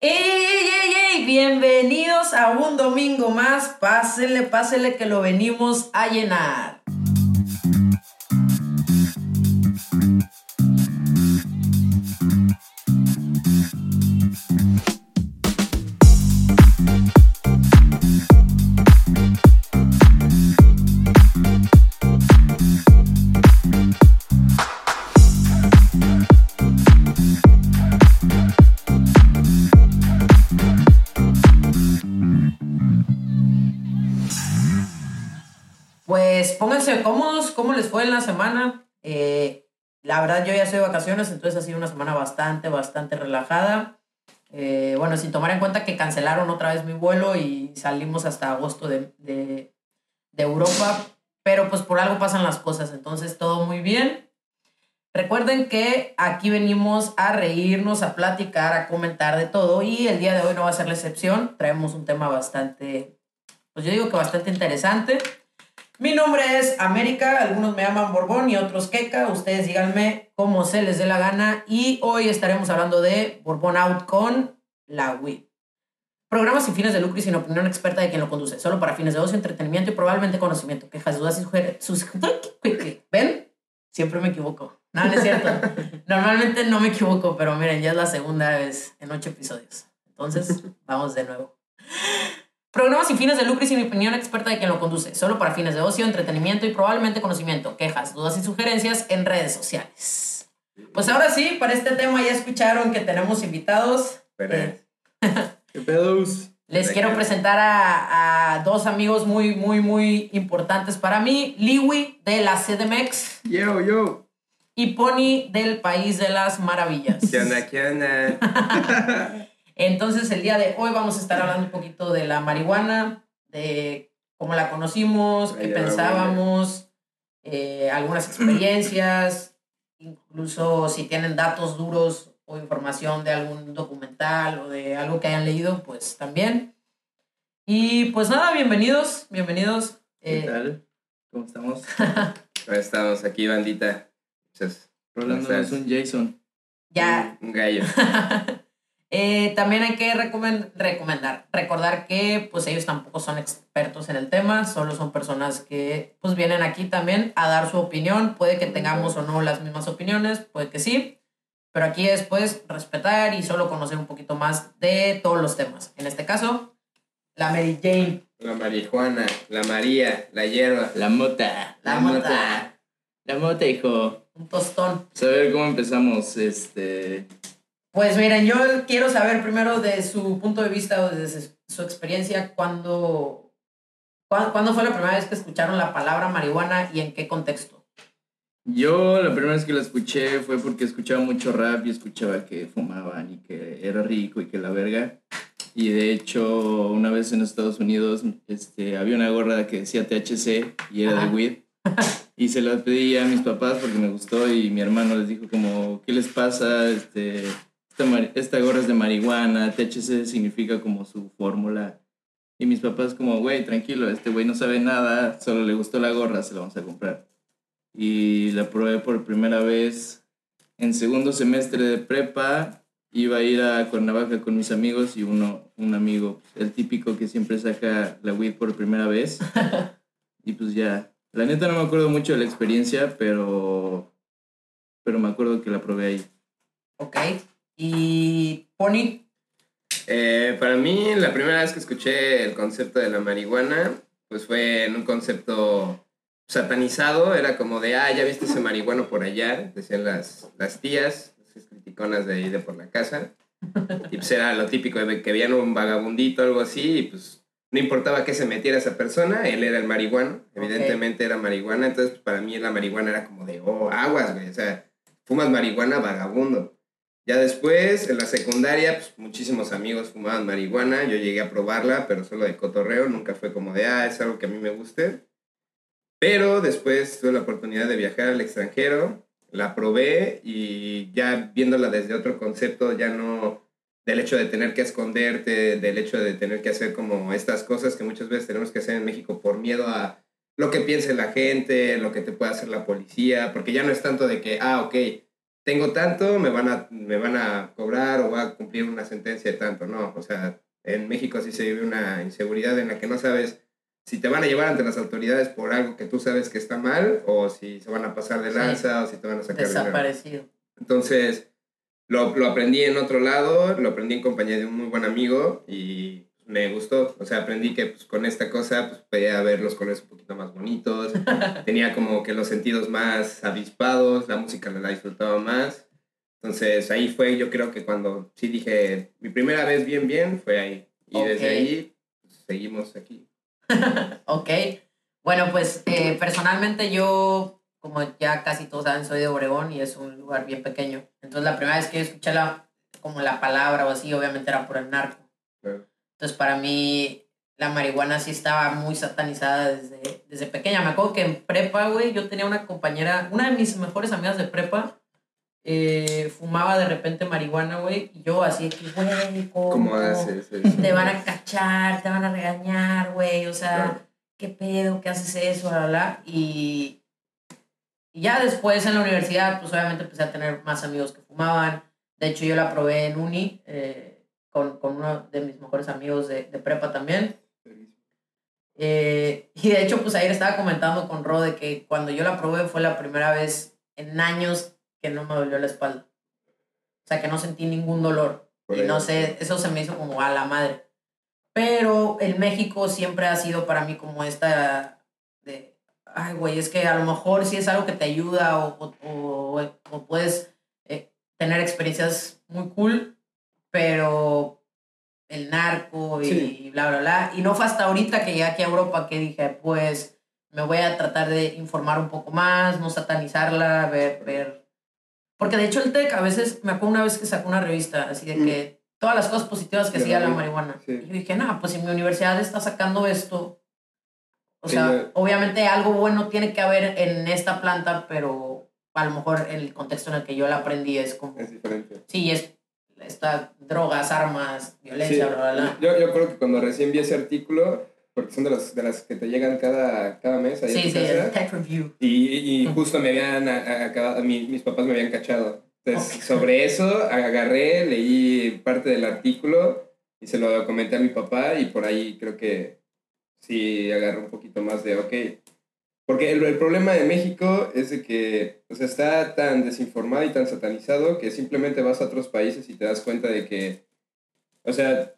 ¡Ey, ey, ey, ey! Bienvenidos a un domingo más. Pásele, pásele que lo venimos a llenar. La semana? Eh, la verdad yo ya estoy de vacaciones, entonces ha sido una semana bastante, bastante relajada. Eh, bueno, sin tomar en cuenta que cancelaron otra vez mi vuelo y salimos hasta agosto de, de, de Europa, pero pues por algo pasan las cosas, entonces todo muy bien. Recuerden que aquí venimos a reírnos, a platicar, a comentar de todo y el día de hoy no va a ser la excepción. Traemos un tema bastante, pues yo digo que bastante interesante. Mi nombre es América, algunos me llaman Borbón y otros Queca. Ustedes díganme cómo se les dé la gana. Y hoy estaremos hablando de Borbón Out con la WIP. Programa sin fines de lucro y sin opinión experta de quien lo conduce, solo para fines de ocio, entretenimiento y probablemente conocimiento. Quejas, dudas y sugerencias. ¿Ven? Siempre me equivoco. No, no es cierto. Normalmente no me equivoco, pero miren, ya es la segunda vez en ocho episodios. Entonces, vamos de nuevo. Programa sin fines de lucro y sin opinión experta de quien lo conduce, solo para fines de ocio, entretenimiento y probablemente conocimiento, quejas, dudas y sugerencias en redes sociales. Pues ahora sí, para este tema ya escucharon que tenemos invitados. Pero, ¿Qué pedos? Les quiero presentar a, a, dos amigos muy, muy, muy importantes para mí. Liwi de la CDMX. Yo, yo. Y Pony del País de las Maravillas. ¿Qué onda, qué onda? Entonces, el día de hoy vamos a estar hablando un poquito de la marihuana, de cómo la conocimos, qué pensábamos, eh, algunas experiencias, incluso si tienen datos duros o información de algún documental o de algo que hayan leído, pues también. Y pues nada, bienvenidos, bienvenidos. ¿Qué Eh, tal? ¿Cómo estamos? estamos aquí, bandita. Muchas Rolándonos un Jason. ya, Un gallo. Eh, también hay que recomen- recomendar, recordar que pues ellos tampoco son expertos en el tema, solo son personas que pues vienen aquí también a dar su opinión, puede que tengamos o no las mismas opiniones, puede que sí, pero aquí es pues respetar y solo conocer un poquito más de todos los temas. En este caso, la Mary Jane. La marihuana, la María, la hierba. La mota. La mota. La mota, hijo. Un tostón. Pues a ver cómo empezamos. Este. Pues miren, yo quiero saber primero de su punto de vista o desde su experiencia, ¿cuándo, cuándo, cuándo fue la primera vez que escucharon la palabra marihuana y en qué contexto? Yo la primera vez que la escuché fue porque escuchaba mucho rap y escuchaba que fumaban y que era rico y que la verga. Y de hecho, una vez en Estados Unidos este, había una gorra que decía THC y era Ajá. de weed. Y se la pedí a mis papás porque me gustó y mi hermano les dijo como, ¿qué les pasa? Este, esta, esta gorra es de marihuana, THC significa como su fórmula. Y mis papás como, güey, tranquilo, este güey no sabe nada, solo le gustó la gorra, se la vamos a comprar. Y la probé por primera vez en segundo semestre de prepa. Iba a ir a Cuernavaca con mis amigos y uno, un amigo, el típico que siempre saca la weed por primera vez. y pues ya, la neta no me acuerdo mucho de la experiencia, pero, pero me acuerdo que la probé ahí. Ok. Y Pony, Eh, para mí, la primera vez que escuché el concepto de la marihuana, pues fue en un concepto satanizado. Era como de, ah, ya viste ese marihuano por allá, decían las, las tías, las criticonas de ahí de por la casa. Y pues era lo típico de que veían un vagabundito o algo así, y pues no importaba que se metiera esa persona, él era el marihuano, evidentemente era marihuana, entonces pues, para mí la marihuana era como de, oh, aguas, güey, o sea, fumas marihuana, vagabundo. Ya después, en la secundaria, pues muchísimos amigos fumaban marihuana, yo llegué a probarla, pero solo de cotorreo, nunca fue como de, ah, es algo que a mí me guste. Pero después tuve la oportunidad de viajar al extranjero, la probé y ya viéndola desde otro concepto, ya no del hecho de tener que esconderte, del hecho de tener que hacer como estas cosas que muchas veces tenemos que hacer en México por miedo a lo que piense la gente, lo que te pueda hacer la policía, porque ya no es tanto de que, ah, ok, tengo tanto, me van, a, me van a cobrar o va a cumplir una sentencia de tanto, no, o sea, en México sí se vive una inseguridad en la que no sabes si te van a llevar ante las autoridades por algo que tú sabes que está mal o si se van a pasar de lanza o si te van a sacar. Desaparecido. Entonces, lo, lo aprendí en otro lado, lo aprendí en compañía de un muy buen amigo y me gustó. O sea, aprendí que pues, con esta cosa pues, podía ver los colores un poquito más bonitos, tenía como que los sentidos más avispados, la música la disfrutaba más. Entonces ahí fue, yo creo que cuando sí dije, mi primera vez bien, bien, fue ahí. Y desde ahí pues, seguimos aquí. ok. Bueno, pues eh, personalmente yo, como ya casi todos saben, soy de Obregón y es un lugar bien pequeño. Entonces la primera vez que yo escuché la, como la palabra o así, obviamente era por el narco. Entonces para mí la marihuana sí estaba muy satanizada desde, desde pequeña. Me acuerdo que en prepa, güey, yo tenía una compañera, una de mis mejores amigas de prepa, eh, fumaba de repente marihuana, güey, y yo así güey, ¿cómo? ¿Cómo haces eso? te van a cachar, te van a regañar, güey, o sea, Claro. ¿qué pedo? ¿Qué haces eso? Bla, bla, bla. Y, y ya después en la universidad, pues obviamente empecé a tener más amigos que fumaban. De hecho, yo la probé en uni eh, con, con uno de mis mejores amigos de, de prepa también. Eh, y de hecho, pues ayer estaba comentando con Ro de que cuando yo la probé fue la primera vez en años que no me dolió la espalda. O sea, que no sentí ningún dolor. Por Y ahí. no sé, eso se me hizo como a la madre. Pero en México siempre ha sido para mí como esta de, ay, güey, es que a lo mejor sí es algo que te ayuda o, o, o- o puedes eh, tener experiencias muy cool, pero el narco y Sí. bla, bla, bla. Y no fue hasta ahorita que llegué aquí a Europa que dije, pues me voy a tratar de informar un poco más, no satanizarla, ver, ver. Porque de hecho el TEC a veces, me acuerdo una vez que sacó una revista, así de que todas las cosas positivas que hacía la marihuana. sí. Y yo dije, no, pues si mi universidad está sacando esto, o Sí, sea, yo- obviamente algo bueno tiene que haber en esta planta, pero a lo mejor el contexto en el que yo la aprendí es como, Es diferente. sí, es está drogas, armas, violencia, Sí, bla, bla, bla. Yo, yo creo que cuando recién vi ese artículo, porque son de, los, de las que te llegan cada, cada mes ahí a Sí, sí, casa, el tech review. y, y justo me habían a- a- acabado, mi- mis papás me habían cachado. Entonces, sobre eso agarré, leí parte del artículo y se lo comenté a mi papá y por ahí creo que sí agarré un poquito más de, ok. Porque el, el problema de México es de que o sea, está tan desinformado y tan satanizado que simplemente vas a otros países y te das cuenta de que, o sea,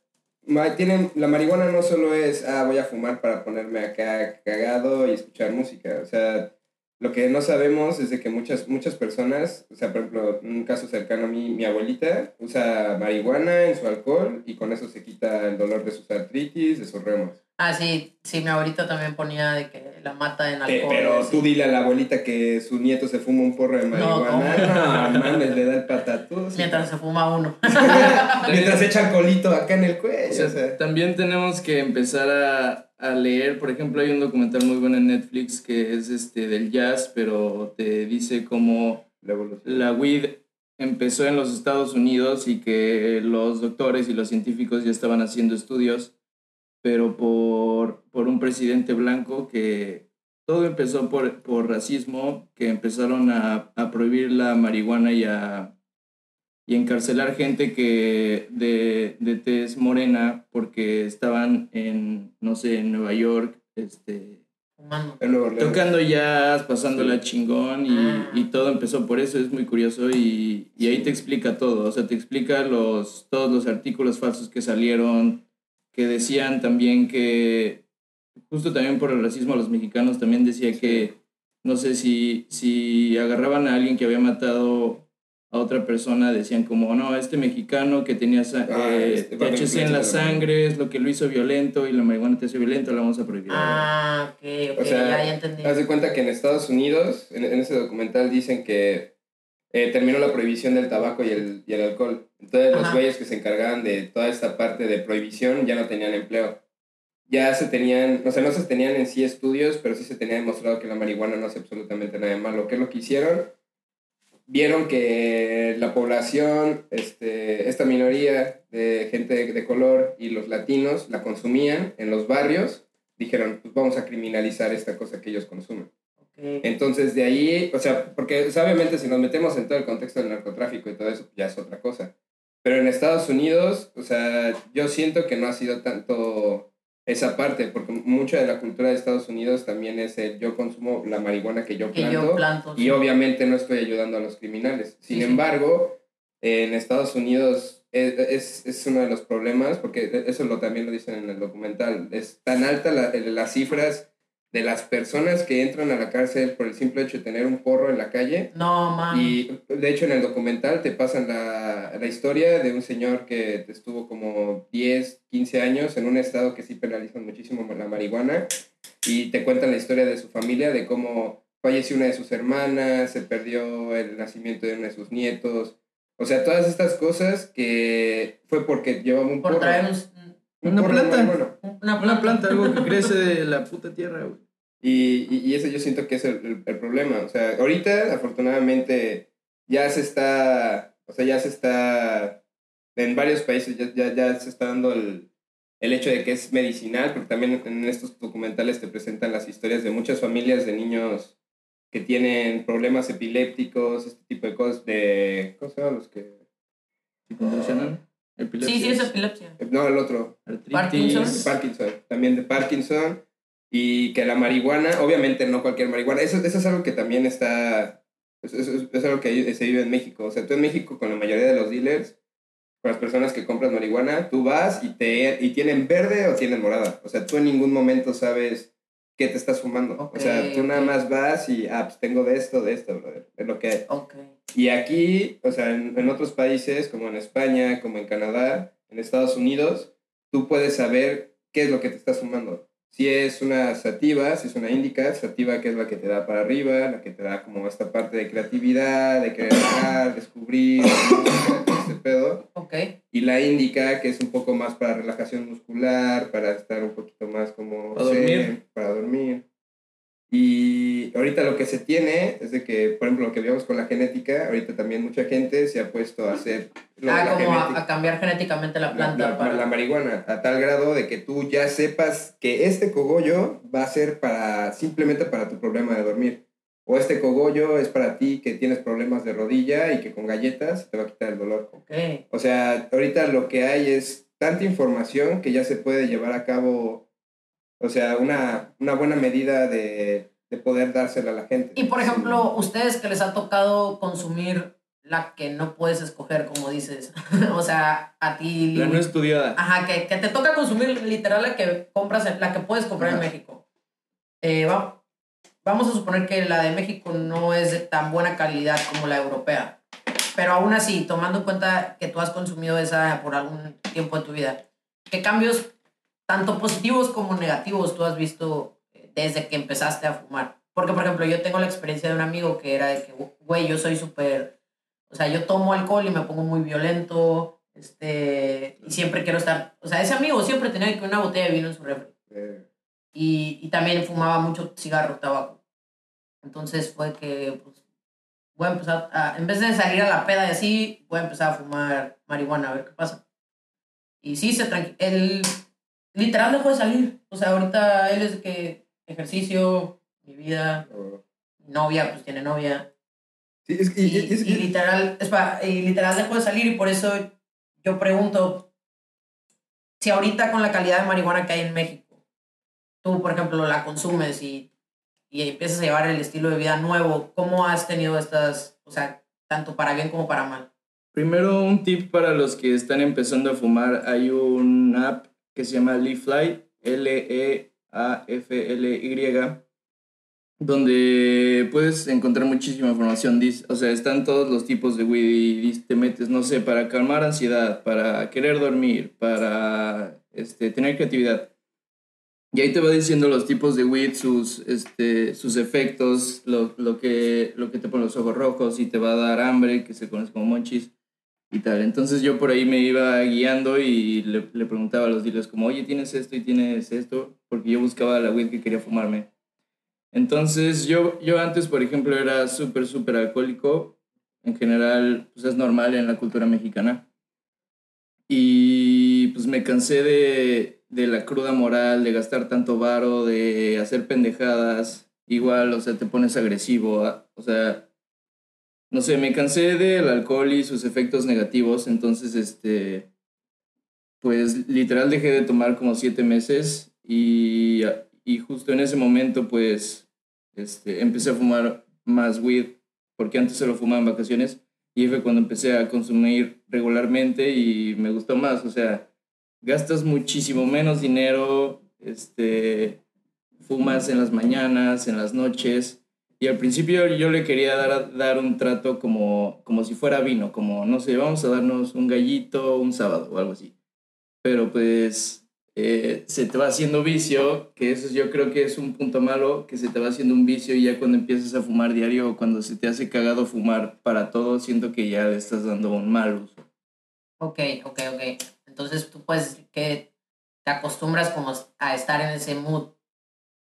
tienen, la marihuana no solo es, ah, voy a fumar para ponerme acá cagado y escuchar música. O sea, lo que no sabemos es de que muchas, muchas personas, o sea, por ejemplo, un caso cercano a mí, mi abuelita usa marihuana en su alcohol y con eso se quita el dolor de sus artritis, de sus remos. Ah, sí, sí, mi abuelita también ponía de que la mata en alcohol. pero tú dile a la abuelita que su nieto se fuma un porro de marihuana. No, mames, le da el patatús. Mientras se fuma uno. Mientras echa alcoholito acá en el cuello. O sea, o sea. También tenemos que empezar a, a leer, por ejemplo, hay un documental muy bueno en Netflix que es este del jazz, pero te dice cómo La la weed empezó en los Estados Unidos y que los doctores y los científicos ya estaban haciendo estudios, pero por, por un presidente blanco que todo empezó por, por racismo, que empezaron a, a prohibir la marihuana y a y encarcelar gente que de, de tez morena porque estaban en, no sé, en Nueva York, este, tocando jazz, pasándola chingón y, Ah. y todo empezó por eso, es muy curioso y, y ahí te explica todo, o sea, te explica los, todos los artículos falsos que salieron, que decían también que, justo también por el racismo a los mexicanos, también decía que, no sé, si, si agarraban a alguien que había matado a otra persona, decían como, no, este mexicano que tenía sa- Ah, eh, este, THC en la sangre es lo que lo hizo violento y la marihuana te hace violento, la vamos a prohibir. Ah, ok, ok, O sea, ya, ya entendí. Haz de cuenta que en Estados Unidos, en, en ese documental dicen que eh, terminó la prohibición del tabaco y el, y el alcohol. Entonces los güeyes que se encargaban de toda esta parte de prohibición ya no tenían empleo. Ya se tenían, o sea, no se tenían en sí estudios, pero sí se tenía demostrado que la marihuana no hace absolutamente nada de malo. ¿Qué es lo que hicieron? Vieron que la población, este, esta minoría de gente de color y los latinos la consumían en los barrios, dijeron, pues vamos a criminalizar esta cosa que ellos consumen. Entonces, de ahí, o sea, porque o sea, obviamente si nos metemos en todo el contexto del narcotráfico y todo eso, ya es otra cosa. Pero en Estados Unidos, o sea, yo siento que no ha sido tanto esa parte, porque mucha de la cultura de Estados Unidos también es el yo consumo la marihuana que yo Que planto, yo planto. y sí. obviamente no estoy ayudando a los criminales. Sin sí. embargo, en Estados Unidos es, es, es uno de los problemas, porque eso lo, también lo dicen en el documental, es tan alta la- las cifras de las personas que entran a la cárcel por el simple hecho de tener un porro en la calle. No, man. Y de hecho en el documental te pasan la, la historia de un señor que estuvo como 10, 15 años en un estado que sí penalizan muchísimo la marihuana y te cuentan la historia de su familia, de cómo falleció una de sus hermanas, se perdió el nacimiento de uno de sus nietos. O sea, todas estas cosas que fue porque llevaba un por porro. traer un- un Una porro planta. Una Una planta, algo que crece de la puta tierra, güey. Y, y, y eso yo siento que es el, el- problema. O sea, ahorita, afortunadamente, ya se está, o sea, ya se está, en varios países ya, ya, ya se está dando el, el hecho de que es medicinal, porque también en estos documentales te presentan las historias de muchas familias de niños que tienen problemas epilépticos, este tipo de cosas, de, ¿cómo se llaman los que? ¿Sí convulsionan? Epilepsia. Sí, sí, es epilepsia. No, el otro, Artritis. Parkinson. Parkinson, también de Parkinson, y que la marihuana, obviamente no cualquier marihuana, eso, eso es algo que también está, es, es, es algo que se vive en México, o sea, tú en México con la mayoría de los dealers, con las personas que compran marihuana, tú vas y, te, y tienen verde o tienen morada, o sea, tú en ningún momento sabes qué te estás fumando, Ok, o sea, tú nada más vas y, ah, pues tengo de esto, de esto, brother, es lo que hay. Ok. Y aquí, o sea, en, en otros países, como en España, como en Canadá, en Estados Unidos, tú puedes saber qué es lo que te estás fumando. Si es una sativa, si es una indica, sativa que es la que te da para arriba, la que te da como esta parte de creatividad, de querer dejar, descubrir, pedo. Ok. Y la indica que es un poco más para relajación muscular, para estar un poquito más como... Para dormir. zen, Para dormir. Y ahorita lo que se tiene es de que, por ejemplo, lo que vimos con la genética, ahorita también mucha gente se ha puesto a hacer lo- Ah, la como a, a cambiar genéticamente la la, planta la- para... la marihuana, a tal grado de que tú ya sepas que este cogollo va a ser para simplemente para tu problema de dormir. O este cogollo es para ti que tienes problemas de rodilla y que con galletas te va a quitar el dolor. Ok. O sea, ahorita lo que hay es tanta información que ya se puede llevar a cabo, o sea, una, una buena medida de, de poder dársela a la gente. Y por ejemplo, ustedes que les ha tocado consumir la que no puedes escoger, como dices. o sea, a ti... La no estudiada. Ajá, que, que te toca consumir literal la que compras, en- la que puedes comprar en Ajá. México. Eh, va- vamos a suponer que la de México no es de tan buena calidad como la europea. Pero aún así, tomando en cuenta que tú has consumido esa por algún tiempo de tu vida, ¿qué cambios, tanto positivos como negativos, tú has visto eh, desde que empezaste a fumar? Porque, por ejemplo, yo tengo la experiencia de un amigo que era de que, güey, yo soy súper o sea, yo tomo alcohol y me pongo muy violento, este, y siempre quiero estar, o sea, ese amigo siempre tenía que una botella de vino en su refri. Y, y también fumaba mucho cigarro, tabaco. Entonces fue que, pues, voy a empezar a, en vez de salir a la peda y así, voy a empezar a fumar marihuana, a ver qué pasa. Y sí, se tranqui él literal dejó de salir. O sea, ahorita él es de que ejercicio, mi vida, novia, pues tiene novia. Sí, es que- Y, y- y- es- y literal, es pa- y literal dejó de salir y por eso yo pregunto si ahorita con la calidad de marihuana que hay en México, tú, por ejemplo, la consumes y, y empiezas a llevar el estilo de vida nuevo, ¿cómo has tenido estas, o sea, tanto para bien como para mal? Primero, un tip para los que están empezando a fumar. Hay un app que se llama Leafly, L-E-A-F-L-Y, donde puedes encontrar muchísima información. O sea, están todos los tipos de weed y te metes, no sé, para calmar ansiedad, para querer dormir, para este, tener creatividad. Y ahí te va diciendo los tipos de weed, sus, este, sus efectos, lo, lo, que, lo que te pone los ojos rojos y te va a dar hambre, que se conoce como monchis y tal. Entonces yo por ahí me iba guiando y le, le preguntaba a los dealers como, oye, ¿tienes esto y tienes esto? Porque yo buscaba la weed que quería fumarme. Entonces yo, yo antes, por ejemplo, era súper, súper alcohólico. En general, pues es normal en la cultura mexicana. Y pues me cansé de, de la cruda moral, de gastar tanto varo, de hacer pendejadas. Igual, o sea, te pones agresivo, ah, o sea, no sé, me cansé del alcohol y sus efectos negativos, entonces, este, pues literal dejé de tomar como siete meses y, y justo en ese momento, pues, este, empecé a fumar más weed, porque antes solo fumaba en vacaciones, y fue cuando empecé a consumir regularmente y me gustó más, o sea, gastas muchísimo menos dinero, este, fumas en las mañanas, en las noches, y al principio yo le quería dar, dar un trato como, como si fuera vino, como, no sé, vamos a darnos un gallito un sábado o algo así. Pero pues eh, se te va haciendo vicio, que eso yo creo que es un punto malo, que se te va haciendo un vicio y ya cuando empiezas a fumar diario o cuando se te hace cagado fumar para todo, siento que ya le estás dando un mal uso. Ok, ok, ok. Entonces tú puedes que te acostumbras como a estar en ese mood.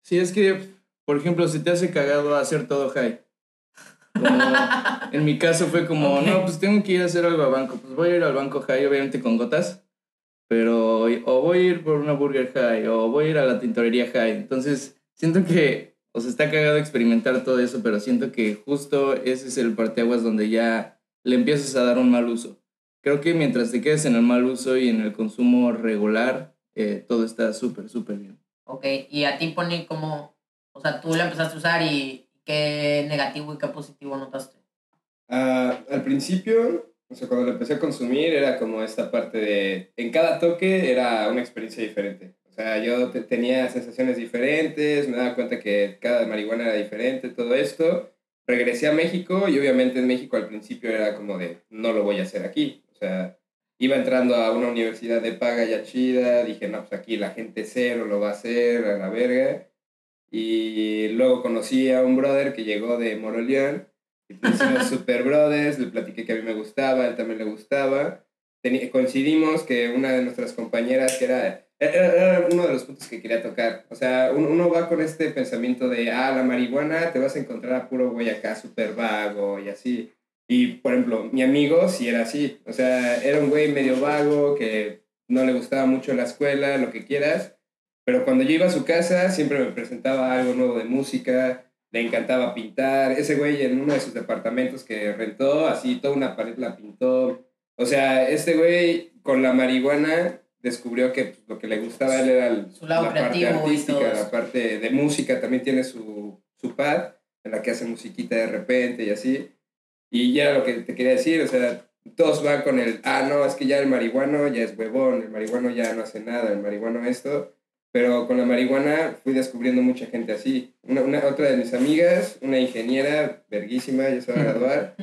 Sí, es que, por ejemplo, se te hace cagado hacer todo high. en mi caso fue como, no, pues tengo que ir a hacer algo al banco. Pues voy a ir al banco high, obviamente con gotas. Pero o voy a ir por una burger high o voy a ir a la tintorería high. Entonces, siento que, o sea, está cagado experimentar todo eso, pero siento que justo ese es el parteaguas donde ya le empiezas a dar un mal uso. Creo que mientras te quedes en el mal uso y en el consumo regular, eh, todo está súper, súper bien. Ok, y a ti, Pony, ¿cómo, o sea, tú la empezaste a usar y qué negativo y qué positivo notaste? Ah, al principio, o sea, cuando lo empecé a consumir era como esta parte de, en cada toque era una experiencia diferente. O sea, yo tenía sensaciones diferentes, me daba cuenta que cada marihuana era diferente, todo esto. Regresé a México y obviamente en México al principio era como de, no lo voy a hacer aquí. O sea, iba entrando a una universidad de paga ya chida, dije, no, pues aquí la gente cero lo va a hacer, a la verga. Y luego conocí a un brother que llegó de Moroleón y pues hicimos super brothers, le platiqué que a mí me gustaba, él también le gustaba. coincidimos que una de nuestras compañeras, que era, era, uno de los puntos que quería tocar. O sea, uno, uno, va con este pensamiento de, ah, la marihuana, te vas a encontrar a puro güey acá súper vago y así. Y, por ejemplo, mi amigo sí era así. O sea, era un güey medio vago que no le gustaba mucho la escuela, lo que quieras. Pero cuando yo iba a su casa, siempre me presentaba algo nuevo de música, le encantaba pintar. Ese güey en uno de sus departamentos que rentó, así toda una pared la pintó. O sea, este güey con la marihuana descubrió que pues, lo que le gustaba a él era la parte artística, la parte de música. También tiene su, su pad en la que hace musiquita de repente y así. Y ya lo que te quería decir, o sea, todos van con el, ah, no, es que ya el marihuano ya es huevón, el marihuano ya no hace nada, el marihuano esto. Pero con la marihuana fui descubriendo mucha gente así. Una, una otra de mis amigas, una ingeniera verguísima, ya se va a graduar,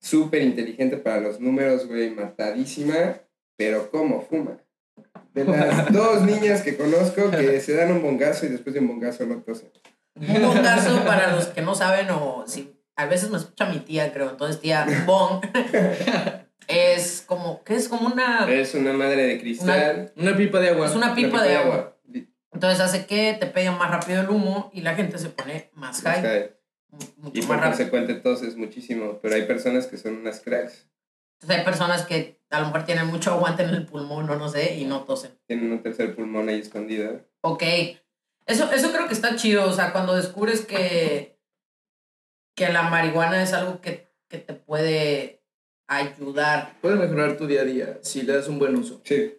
súper inteligente para los números, güey, matadísima, pero ¿cómo fuma? De las dos niñas que conozco que se dan un bongazo y después de un bongazo no tosen. Un bongazo, para los que no saben o si a veces me escucha mi tía, creo. Entonces, tía Bong es como, ¿qué es? Como una... Es una madre de cristal. Una, pipa de agua. Es una pipa, de, agua. Entonces hace que te pegue más rápido el humo y la gente se pone más high. y por consecuente es muchísimo. Pero hay personas que son unas cracks. Entonces hay personas que a lo mejor tienen mucho aguante en el pulmón o no sé y no tosen. Tienen un tercer pulmón ahí escondido. Ok. Eso, eso creo que está chido. O sea, cuando descubres que que la marihuana es algo que, que te puede ayudar. Puede mejorar tu día a día si le das un buen uso. Sí.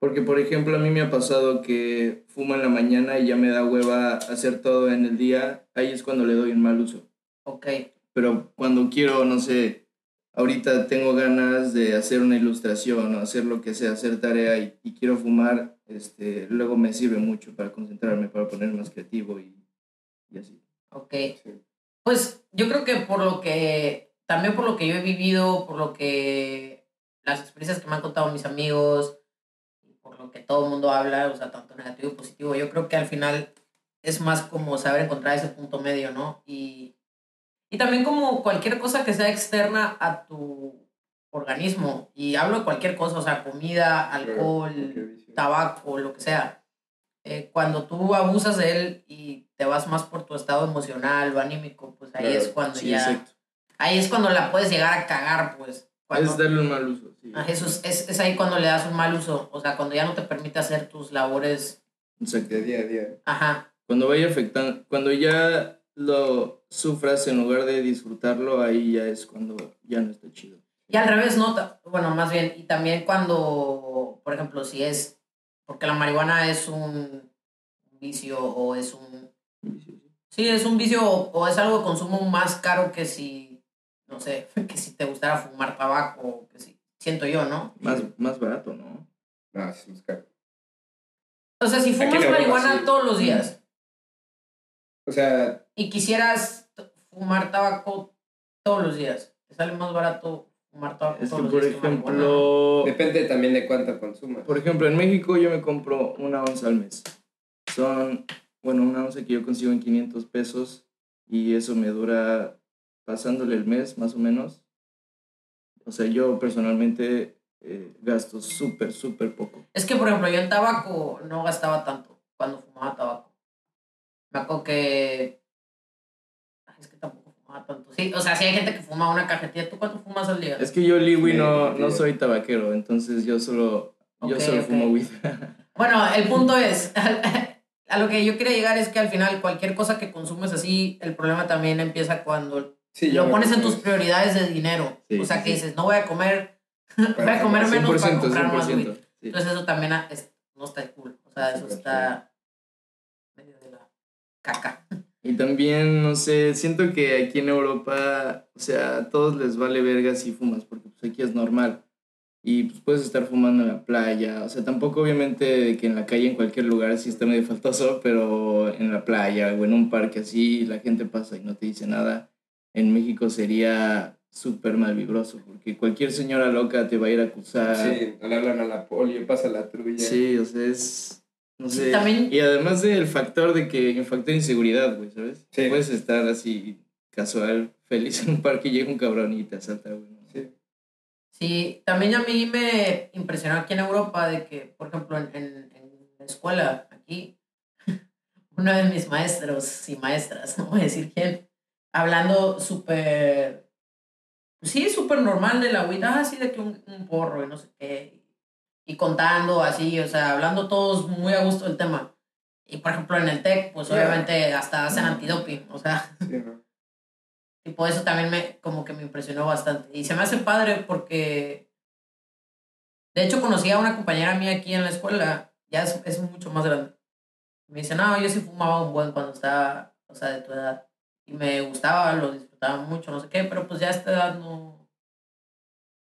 Porque, por ejemplo, a mí me ha pasado que fumo en la mañana y ya me da hueva hacer todo en el día. Ahí es cuando le doy un mal uso. Ok. Pero cuando quiero, no sé, ahorita tengo ganas de hacer una ilustración o hacer lo que sea, hacer tarea y, y quiero fumar, este, luego me sirve mucho para concentrarme, para ponerme más creativo y, y así. Ok. Pues yo creo que por lo que, también por lo que yo he vivido, por lo que las experiencias que me han contado mis amigos, por lo que todo el mundo habla, o sea, tanto negativo y positivo, yo creo que al final es más como saber encontrar ese punto medio, ¿no? Y, y también como cualquier cosa que sea externa a tu organismo, y hablo de cualquier cosa, o sea, comida, alcohol, tabaco, lo que sea. Eh, cuando tú abusas de él y te vas más por tu estado emocional o anímico, pues ahí es cuando ya... Ahí es cuando la puedes llegar a cagar, pues. es darle un mal uso. Sí. Ah, eso es, es, ahí cuando le das un mal uso. O sea, cuando ya no te permite hacer tus labores. O sea, de día a día. Ajá. Cuando vaya afectando, cuando ya lo sufras en lugar de disfrutarlo, ahí ya es cuando ya no está chido. Y al revés, no, bueno, más bien, y también cuando, por ejemplo, si es, porque la marihuana es un vicio o es un, sí, es un vicio o, es algo de consumo más caro que si, no sé, que si te gustara fumar tabaco, o que si, siento yo, ¿no? Más, más barato, ¿no? No, es más caro. O sea, si fumas marihuana sí. todos los días O sea, y quisieras fumar tabaco todos los días, te sale más barato fumar tabaco Es que, todos los por ejemplo, depende también de cuánto consumas. por ejemplo, en México yo me compro una onza al mes. Son, bueno, una onza que yo consigo en 500 pesos y eso me dura pasándole el mes más o menos. O sea, yo personalmente eh, gasto súper, súper poco. Es que, por ejemplo, yo en tabaco no gastaba tanto cuando fumaba tabaco. Me acuerdo que. Tanto. Sí, o sea, sí hay gente que fuma una cajetilla. ¿Tú cuánto fumas al día? Es que yo, Liwi, Sí, no, no soy tabaquero, entonces yo solo, yo solo fumo weed. Bueno, el punto es. A lo que yo quería llegar es que al final, cualquier cosa que consumes así, el problema también empieza cuando Sí, lo pones en tus prioridades de dinero. Sí, o sea, sí, que dices, no voy a comer, voy a comer menos para 100%, comprar más weed. 100%. sí. Entonces, eso también no está cool. O sea, eso está medio de la caca. Y también, no sé, siento que aquí en Europa, o sea, a todos les vale verga si fumas, porque pues aquí es normal. Y pues puedes estar fumando en la playa, o sea, tampoco obviamente que en la calle, en cualquier lugar, sí está medio faltoso, pero en la playa o en un parque así, la gente pasa y no te dice nada. En México sería súper malvibroso, porque cualquier señora loca te va a ir a acusar. Sí, le hablan a la poli, pasa la trulla. Sí, o sea, es. No sé. también- Y además del factor de que. El factor de inseguridad, güey, ¿sabes? Sí. Puedes estar así, casual, feliz en un parque y llega un cabrón y te asalta, güey. ¿no? Sí. Sí, también a mí me impresionó aquí en Europa de que, por ejemplo, en, en, en la escuela, aquí, uno de mis maestros y maestras, no voy a decir quién, hablando súper, pues sí, súper normal de la ah, así de que un, un porro y no sé qué, y contando así, o sea, hablando todos muy a gusto del tema. Y por ejemplo en el TEC, pues Ya. obviamente hasta hacen antidoping, o sea, Sí, ¿no? y por eso también me, como que me impresionó bastante. Y se me hace padre porque, de hecho, conocí a una compañera mía aquí en la escuela, ya es, es mucho más grande. Me dice, no, yo sí fumaba un buen cuando estaba, o sea, de tu edad. Y me gustaba, lo disfrutaba mucho, no sé qué, pero pues ya a esta edad no...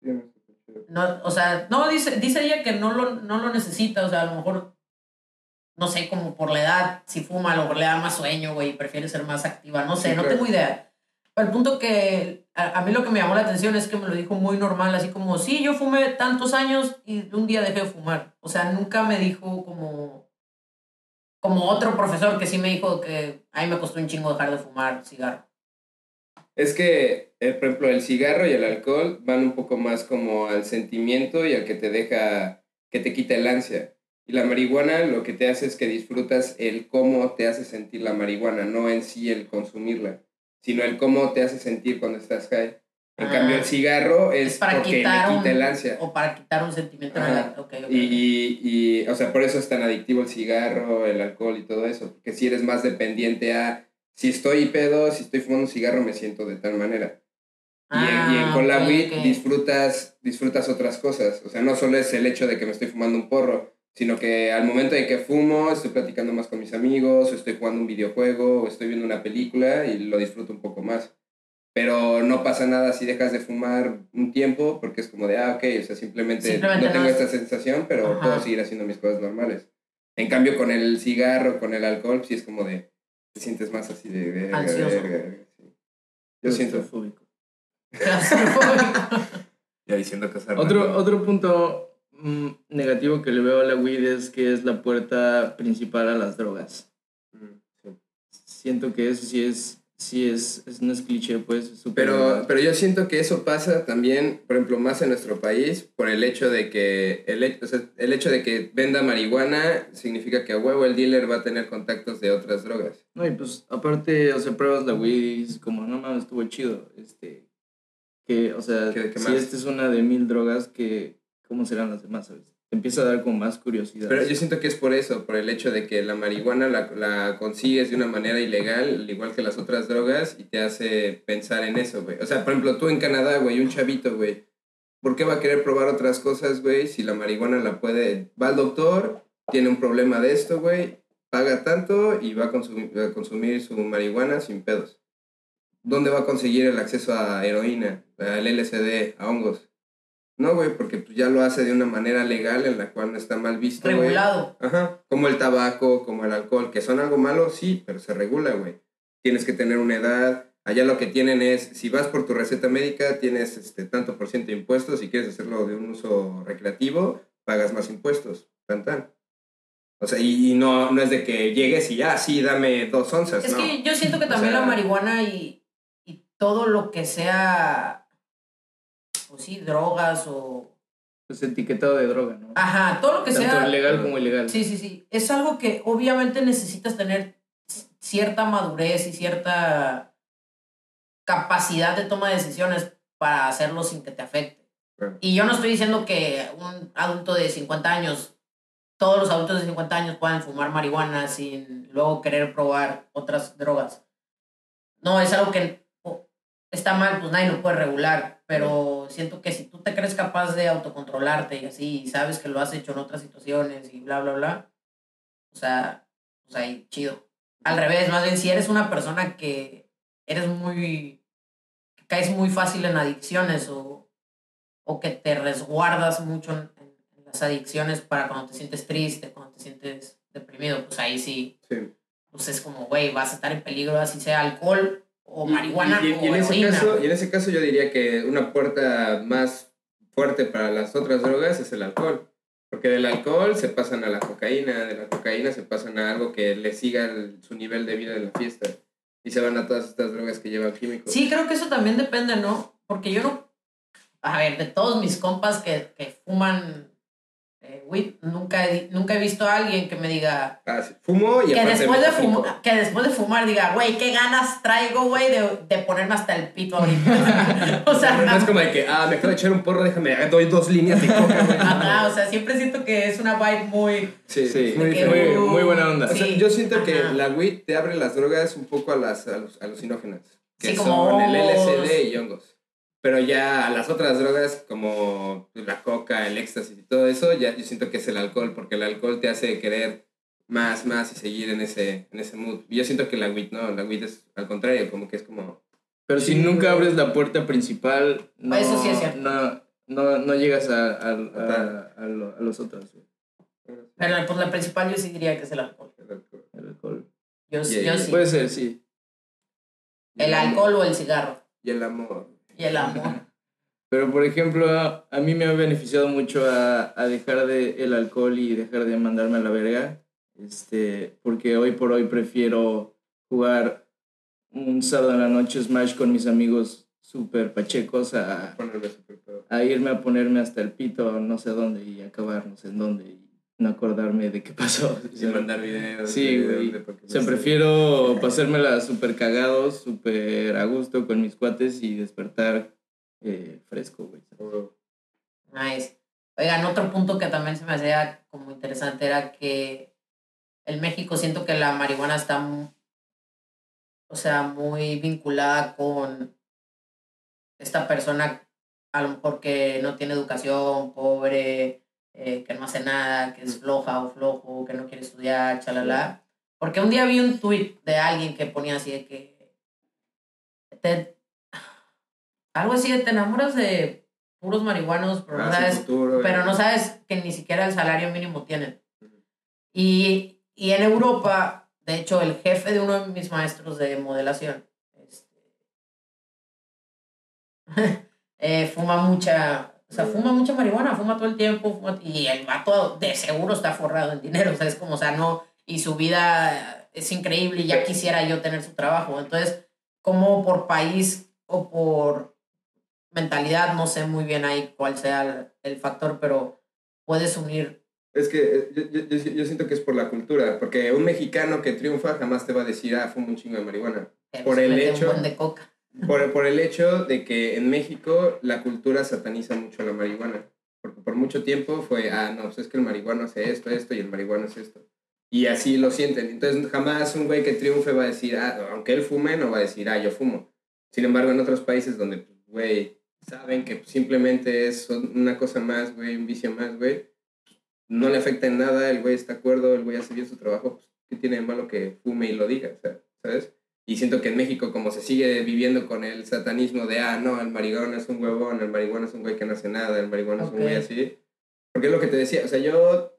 Sí, no está chido. No o sea, no, dice, dice ella que no lo, no lo necesita, o sea, a lo mejor, no sé, como por la edad, si fuma, a lo mejor le da más sueño, güey, prefiere ser más activa, no sé, Sí, no claro. tengo idea. Pero el punto que a, a mí lo que me llamó la atención es que me lo dijo muy normal, así como, sí, yo fumé tantos años y un día dejé de fumar. O sea, nunca me dijo como, como otro profesor que sí me dijo que a mí me costó un chingo dejar de fumar cigarro. Es que, eh, por ejemplo, el cigarro y el alcohol van un poco más como al sentimiento y a que te deja, que te quita el ansia. Y la marihuana lo que te hace es que disfrutas el cómo te hace sentir la marihuana, no en sí el consumirla, sino el cómo te hace sentir cuando estás high. En Ah. cambio, el cigarro es, Es para porque le quitar quita un- el ansia. O para quitar un sentimiento Ajá. negativo. Ok, ok. Y, y, y, o sea, por eso es tan adictivo el cigarro, el alcohol y todo eso, porque si eres más dependiente a, si estoy pedo, si estoy fumando un cigarro, me siento de tal manera. Y, en- y en Ah, con la ok, weed ok. disfrutas, disfrutas otras cosas. O sea, no solo es el hecho de que me estoy fumando un porro, sino que al momento de que fumo, estoy platicando más con mis amigos, o estoy jugando un videojuego, o estoy viendo una película y lo disfruto un poco más. Pero no pasa nada si dejas de fumar un tiempo, porque es como de, ah, ok, o sea, simplemente, Simplemente no tengo no esta es- sensación, pero Ajá. puedo seguir haciendo mis cosas normales. En cambio, con el cigarro, con el alcohol, sí es como de, te sientes más así de verga, Ansioso. verga, verga, sí. Yo siento. Claustrofóbico. Ya diciendo cosas Otro, raras. otro punto mm, negativo que le veo a la weed es que es la puerta principal a las drogas. Mm, sí. Siento que eso sí es, sí es, es no es cliché, pues. Pero, verdad. pero yo siento que eso pasa también, por ejemplo, más en nuestro país, por el hecho de que el, o sea, el hecho de que venda marihuana significa que a huevo el dealer va a tener contactos de otras drogas. No, y pues aparte, o sea, pruebas la weed y como, no mames, estuvo chido. Este, que, o sea, ¿Qué- qué si esta es una de mil drogas que cómo serán las demás, ¿sabes? Empieza a dar como más curiosidad. Pero yo siento que es por eso, por el hecho de que la marihuana la, la consigues de una manera ilegal, al igual que las otras drogas, y te hace pensar en eso, güey. O sea, por ejemplo, tú en Canadá, güey, un chavito, güey, ¿por qué va a querer probar otras cosas, güey, si la marihuana la puede... Va al doctor, tiene un problema de esto, güey, paga tanto y va a consumir, a consumir su marihuana sin pedos. ¿Dónde va a conseguir el acceso a heroína, al LSD, a hongos? No, güey, porque pues, ya lo hace de una manera legal en la cual no está mal visto. Regulado. Ajá, como el tabaco, como el alcohol, que son algo malo, sí, pero se regula, güey. Tienes que tener una edad. Allá lo que tienen es, si vas por tu receta médica, tienes este, tanto por ciento de impuestos. Si quieres hacerlo de un uso recreativo, pagas más impuestos. Tan, tan. O sea, y, y no, no es de que llegues y ya, sí, dame dos onzas, Es no. que yo siento que O también sea- la marihuana y, y todo lo que sea, pues sí, drogas o... Pues etiquetado de droga, ¿no? Ajá, todo lo que Tanto sea... legal como ilegal. Sí, sí, sí. Es algo que obviamente necesitas tener cierta madurez y cierta capacidad de toma de decisiones para hacerlo sin que te afecte. Claro. Y yo no estoy diciendo que un adulto de 50 años, todos los adultos de 50 años puedan fumar marihuana sin luego querer probar otras drogas. No, es algo que está mal, pues nadie lo puede regular, pero siento que si tú te crees capaz de autocontrolarte y así, y sabes que lo has hecho en otras situaciones y bla, bla, bla, o sea, pues ahí, chido. Al revés, más bien, si eres una persona que eres muy, que caes muy fácil en adicciones o, o que te resguardas mucho en, en- en las adicciones para cuando te sientes triste, cuando te sientes deprimido, pues ahí sí, Sí. pues es como, güey, vas a estar en peligro, así sea alcohol o marihuana y, y- o y en ese caso, y en ese caso yo diría que una puerta más fuerte para las otras drogas es el alcohol. Porque del alcohol se pasan a la cocaína, de la cocaína se pasan a algo que le siga el- su nivel de vida en la fiesta. Y se van a todas estas drogas que llevan químicos. Sí, creo que eso también depende, ¿no? Porque yo no. A ver, de todos mis compas que, que fuman weed, nunca he, nunca he visto a alguien que me diga. Ah, sí. Fumo y Que después, de fumar, que después de fumar diga, güey, qué ganas traigo, güey, de, de ponerme hasta el pito ahorita. o sea, No es como de que, ah, me acabo de echar un porro, déjame, doy dos líneas de coca, güey. ajá, o sea, siempre siento que es una vibe muy. Sí, Sí, muy de que, diferente. muy, muy buena onda. O sea, Sí. yo siento que la weed te abre las drogas un poco a las a los alucinógenas. Que Sí, como son el. LSD y hongos. Pero ya a las otras drogas como la coca, el éxtasis y todo eso, ya yo siento que es el alcohol, porque el alcohol te hace querer más, más y seguir en ese, en ese mood. Yo siento que la weed no, la weed es al contrario, como que es como... Pero si nunca abres la puerta principal, no, Eso sí es cierto. no, no, no llegas a, a, a, a a los otros. Pero pues la principal yo sí diría que es el alcohol. el alcohol. El alcohol. Yo, Yeah, yo yeah. sí. Puede ser, sí. el alcohol o el cigarro. Y el amor. Y el amor. Pero, por ejemplo, a mí me ha beneficiado mucho a, a dejar de el alcohol y dejar de mandarme a la verga. Este, porque hoy por hoy prefiero jugar un sábado en la noche Smash con mis amigos super pachecos a, a irme a ponerme hasta el pito no sé dónde y acabar no sé en dónde y no acordarme de qué pasó. Sin mandar videos. Sí, güey. O sea, prefiero pasármela súper cagado, súper a gusto con mis cuates y despertar eh, fresco, güey. Nice. Oigan, otro punto que también se me hacía como interesante era que en México siento que la marihuana está, o sea, muy vinculada con esta persona, a lo mejor que no tiene educación, pobre, eh, que no hace nada, que es floja o flojo, que no quiere estudiar, chalala. Porque un día vi un tweet de alguien que ponía así de que te- algo así de te enamoras de puros marihuanos, pero no sabes futuro, pero no sabes que ni siquiera el salario mínimo tienen. Y, y en Europa, de hecho, el jefe de uno de mis maestros de modelación este, eh, fuma mucha, o sea, fuma mucha marihuana, fuma todo el tiempo, fuma- y el vato de seguro está forrado en dinero, o sea, es como, o sea, no, y su vida es increíble y ya quisiera yo tener su trabajo. Entonces, como por país o por mentalidad, no sé muy bien ahí cuál sea el, el factor, pero puedes unir. Es que eh, yo, yo- yo- siento que es por la cultura, porque un mexicano que triunfa jamás te va a decir, ah, fumo un chingo de marihuana. Por el hecho- Un buen de coca. Por, por el hecho de que en México la cultura sataniza mucho la marihuana. porque por mucho tiempo fue, ah, no, pues es que el marihuano hace esto, esto y el marihuano hace esto. Y así lo sienten. Entonces jamás un güey que triunfe va a decir, ah, aunque él fume, no va a decir, ah, yo fumo. Sin embargo, en otros países donde, pues, güey, saben que simplemente es una cosa más, güey, un vicio más, güey, no le afecta en nada, el güey está acuerdo, el güey hace bien su trabajo, pues, ¿qué tiene de malo que fume y lo diga? O sea, ¿sabes? Y siento que en México, como se sigue viviendo con el satanismo de, ah, no, el marihuana es un huevón, el marihuana es un güey que no hace nada, el marihuana es un güey así. Porque es lo que te decía, o sea, yo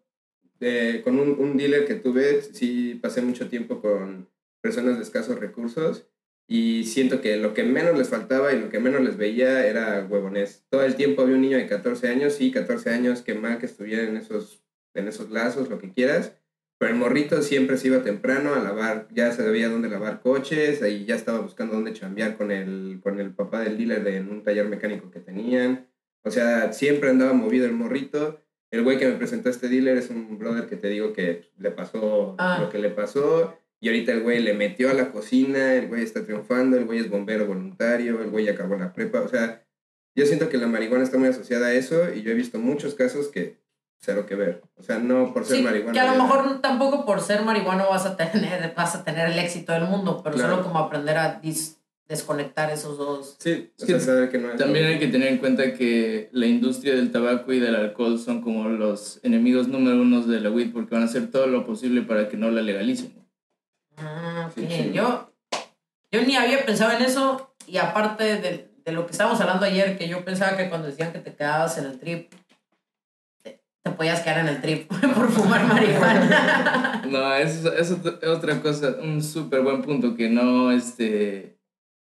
eh, con un, un, dealer que tuve, sí pasé mucho tiempo con personas de escasos recursos y siento que lo que menos les faltaba y lo que menos les veía era huevones. Todo el tiempo había un niño de 14 años, sí, 14 años, que mal que estuviera en esos, en esos lazos, lo que quieras, pero el morrito siempre se iba temprano a lavar, ya sabía dónde lavar coches, ahí ya estaba buscando dónde chambear con el, con el papá del dealer de, en un taller mecánico que tenían. O sea, siempre andaba movido el morrito. El güey que me presentó a este dealer es un brother que te digo que le pasó ah. lo que le pasó. Y ahorita el güey le metió a la cocina, el güey está triunfando, el güey es bombero voluntario, el güey acabó la prepa. O sea, yo siento que la marihuana está muy asociada a eso y yo he visto muchos casos que cero que ver. O sea, no por ser marihuana. Que a lo mejor tampoco por ser marihuana vas a tener, vas a tener el éxito del mundo, pero solo como aprender a desconectar esos dos. Sí, es que saber que no también hay que tener en cuenta que la industria del tabaco y del alcohol son como los enemigos número uno de la weed porque van a hacer todo lo posible para que no la legalicen. Ah, yo, yo ni había pensado en eso y aparte de, de lo que estábamos hablando ayer, que yo pensaba que cuando decían que te quedabas en el trip te podías quedar en el trip por fumar marihuana. no, eso, es otra cosa, un súper buen punto que no, este,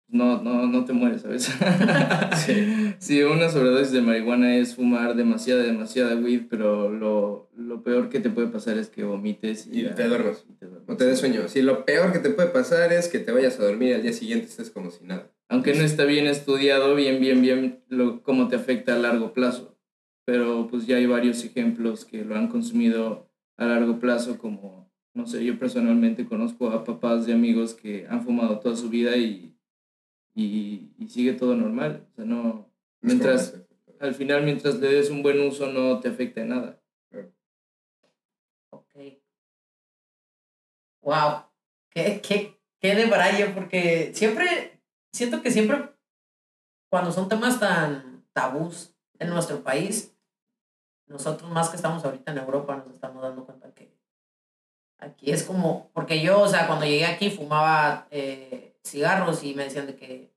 no, no, no te mueres, ¿sabes? sí. sí, una sobredosis de marihuana es fumar demasiada, demasiada weed, pero lo, lo peor que te puede pasar es que vomites y, te, duermas. O te des sueño. Sí, lo peor que te puede pasar es que te vayas a dormir y al día siguiente estés como si nada. Aunque no está bien estudiado, bien, bien, bien, lo, cómo te afecta a largo plazo pero pues ya hay varios ejemplos que lo han consumido a largo plazo, como, no sé, yo personalmente conozco a papás de amigos que han fumado toda su vida y, y, sigue todo normal. O sea, no, mientras, al final, mientras le des un buen uso, no te afecta en nada. Ok. Wow. Qué, qué, qué de baralla, porque siempre, siento que siempre, cuando son temas tan tabús en nuestro país, nosotros más que estamos ahorita en Europa nos estamos dando cuenta que aquí es como, porque yo, o sea, cuando llegué aquí fumaba eh, cigarros y me decían de que,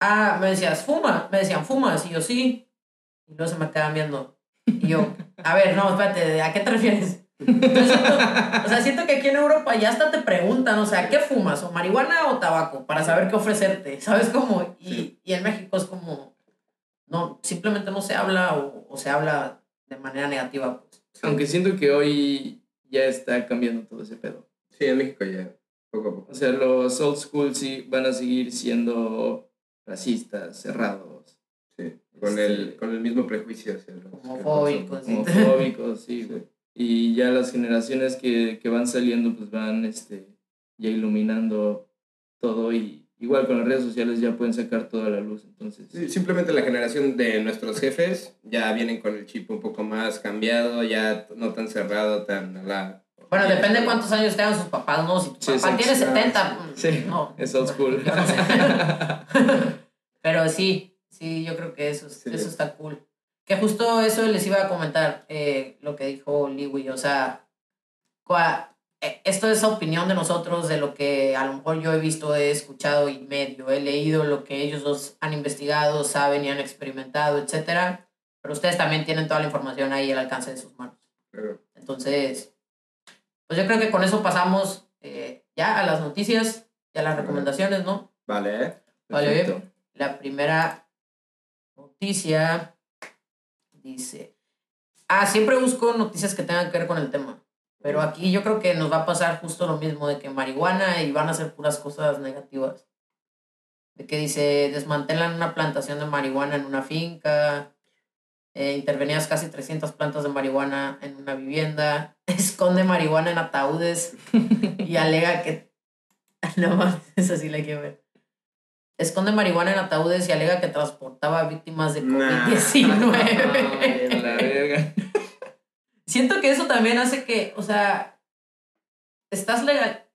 ah, me decías, fuma, me decían, fumas, y yo sí, y luego se me quedaban viendo, y yo, a ver, no, espérate, ¿a qué te refieres? o sea, siento que aquí en Europa ya hasta te preguntan, o sea, ¿qué fumas? ¿O marihuana o tabaco? Para saber qué ofrecerte, ¿sabes cómo? Y, y en México es como, no, simplemente no se habla o, se habla de manera negativa. Pues. Aunque siento que hoy ya está cambiando todo ese pedo. Sí, en México ya, poco a poco. O sea, los old school sí van a seguir siendo racistas, cerrados. Sí, con, el, este, con el mismo prejuicio. homofóbicos. Homofóbicos, sí, güey. Y ya las generaciones que, que van saliendo, pues van este, ya iluminando todo y igual con las redes sociales ya pueden sacar toda la luz. Entonces, simplemente la generación de nuestros jefes ya vienen con el chip un poco más cambiado, ya no tan cerrado, tan la... Bueno, depende de cuántos años tengan sus papás, ¿no? Si tu papá tiene 70, sí, no, es old school. Pero sí, sí, yo creo que eso, eso está cool. Que justo eso les iba a comentar, eh, lo que dijo Liwi, o sea, esto es opinión de nosotros, de lo que a lo mejor yo he visto, he escuchado y medio, he leído lo que ellos dos han investigado, saben y han experimentado, etc. Pero ustedes también tienen toda la información ahí al alcance de sus manos. Entonces, pues yo creo que con eso pasamos eh, ya a las noticias y a las recomendaciones, ¿no? Vale. Vale, La primera noticia dice, ah, siempre busco noticias que tengan que ver con el tema. Pero aquí yo creo que nos va a pasar justo lo mismo, de que marihuana y van a ser puras cosas negativas. De que dice, desmantelan una plantación de marihuana en una finca, eh, intervenías casi 300 plantas de marihuana en una vivienda, esconde marihuana en ataúdes y alega que... No más, eso sí la quiero ver. esconde marihuana en ataúdes y alega que transportaba víctimas de Nah. COVID-19. En la verga. Siento que eso también hace que, o sea, estás legal.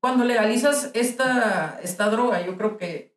Cuando legalizas esta, esta droga, yo creo que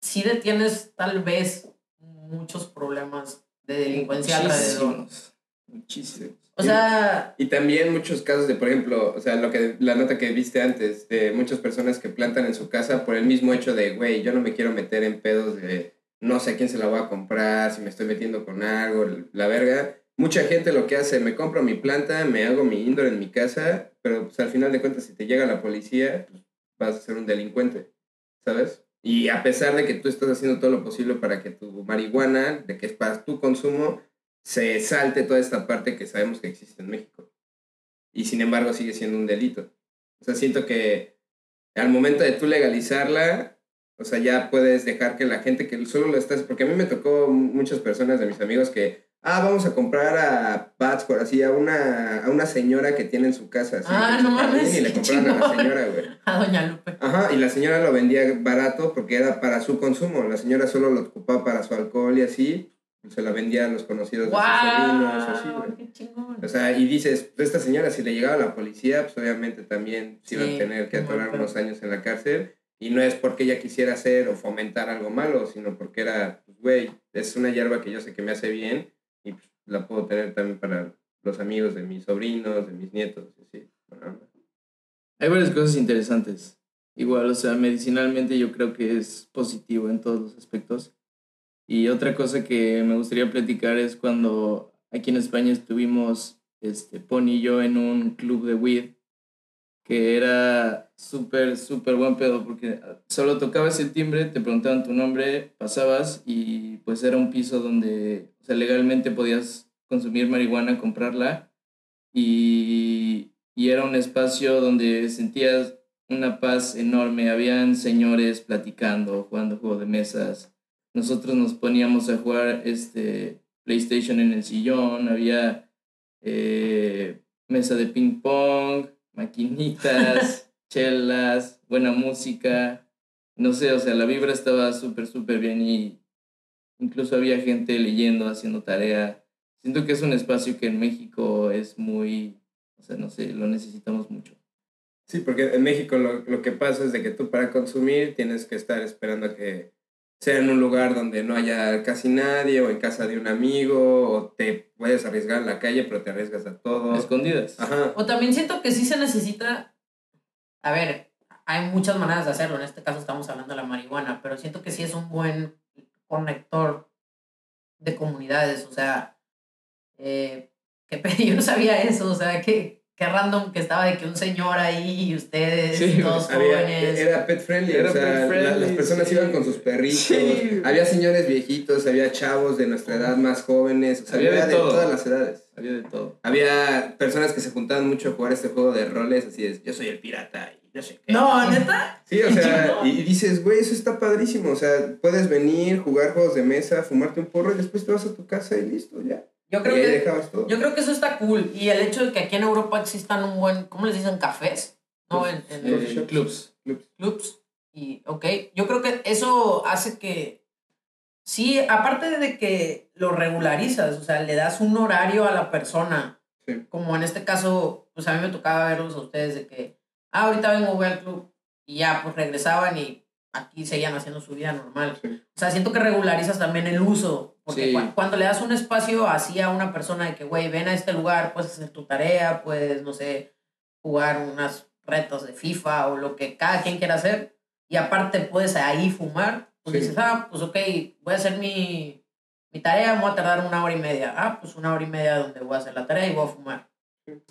sí detienes tal vez muchos problemas de delincuencia alrededor. Muchísimos. Muchísimos. O sea, Y también muchos casos de, por ejemplo, o sea, lo que la nota que viste antes, de muchas personas que plantan en su casa por el mismo hecho de, güey, yo no me quiero meter en pedos de no sé a quién se la voy a comprar, si me estoy metiendo con algo, la verga. Mucha gente lo que hace, me compro mi planta, me hago mi indoor en mi casa, pero pues, al final de cuentas, si te llega la policía, pues, vas a ser un delincuente, ¿sabes? Y a pesar de que tú estás haciendo todo lo posible para que tu marihuana, de que es para tu consumo, se salte toda esta parte que sabemos que existe en México. Y sin embargo sigue siendo un delito. O sea, siento que al momento de tú legalizarla, o sea, ya puedes dejar que la gente que solo lo estás... Porque a mí me tocó muchas personas de mis amigos que, ah, vamos a comprar a Pats, por así, a una, a una señora que tiene en su casa. así, Ah, no mames, Y le compraron a la señora, güey. a Doña Lupe. Ajá, y la señora lo vendía barato porque era para su consumo. La señora solo lo ocupaba para su alcohol y así. Se la vendía a los conocidos de sus sobrinos, así, ¡Wow! güey. ¡Qué chingón! O sea, y dices, pues esta señora, si le llegaba a la policía, pues obviamente también se iba a tener que atorar unos años en la cárcel. Y no es porque ella quisiera hacer o fomentar algo malo, sino porque era, pues, güey, es una hierba que yo sé que me hace bien la puedo tener también para los amigos de mis sobrinos, de mis nietos, así. Hay varias cosas interesantes. Igual, o sea, medicinalmente yo creo que es positivo en todos los aspectos. Y otra cosa que me gustaría platicar es cuando aquí en España estuvimos, este, Pony y yo en un club de weed, que era súper, súper buen pedo, porque solo tocabas el timbre, te preguntaban tu nombre, pasabas y pues era un piso donde, o sea, legalmente podías consumir marihuana, comprarla y, y era un espacio donde sentías una paz enorme. Habían señores platicando, jugando juego de mesas. Nosotros nos poníamos a jugar este PlayStation en el sillón. Había eh, mesa de ping pong, maquinitas, chelas, buena música. No sé, o sea, la vibra estaba súper, súper bien y incluso había gente leyendo, haciendo tarea. Siento que es un espacio que en México es muy, o sea, no sé, lo necesitamos mucho. Sí, porque en México lo, lo que pasa es de que tú para consumir tienes que estar esperando a que sea en un lugar donde no haya casi nadie o en casa de un amigo o te puedes arriesgar en la calle pero te arriesgas a todo. Escondidas. Ajá. O también siento que sí se necesita. A ver, hay muchas maneras de hacerlo. En este caso estamos hablando de la marihuana, pero siento que sí es un buen conector de comunidades. O sea, eh, qué pe- yo no sabía eso. O sea, que qué random que estaba de que un señor ahí y ustedes, Sí, todos Había- jóvenes. era pet friendly, Era o sea, pet la- friendly, las personas sí. iban con sus perritos, Sí. había señores viejitos, había chavos de nuestra edad más jóvenes, o sea, Había había, de de, todo. todas las edades. Había de todo. Había personas que se juntaban mucho a jugar este juego de roles, así es, yo soy el pirata no sé qué. No, neta. Sí, o sea, y, y dices, güey, eso está padrísimo. O sea, puedes venir, jugar juegos de mesa, fumarte un porro y después te vas a tu casa y listo, ya. Yo creo que dejabas todo. Yo creo que eso está cool. Y el hecho de que aquí en Europa existan un buen, ¿cómo les dicen? Cafés, ¿no? En, en Eh, shops. clubs. clubs. Y, ok, yo creo que eso hace que, sí, aparte de que lo regularizas, o sea, le das un horario a la persona. Sí. Como en este caso, pues a mí me tocaba verlos a ustedes de que, ah, ahorita vengo, voy al club. Y ya, pues regresaban y aquí seguían haciendo su vida normal. Sí. O sea, siento que regularizas también el uso. Porque Sí. cua- cuando le das un espacio así a una persona de que, güey, ven a este lugar, puedes hacer tu tarea, puedes, no sé, jugar unas retos de FIFA o lo que cada quien quiera hacer. Y aparte puedes ahí fumar. Pues Sí. dices, ah, pues ok, voy a hacer mi, mi tarea, me voy a tardar una hora y media. Ah, pues una hora y media donde voy a hacer la tarea y voy a fumar.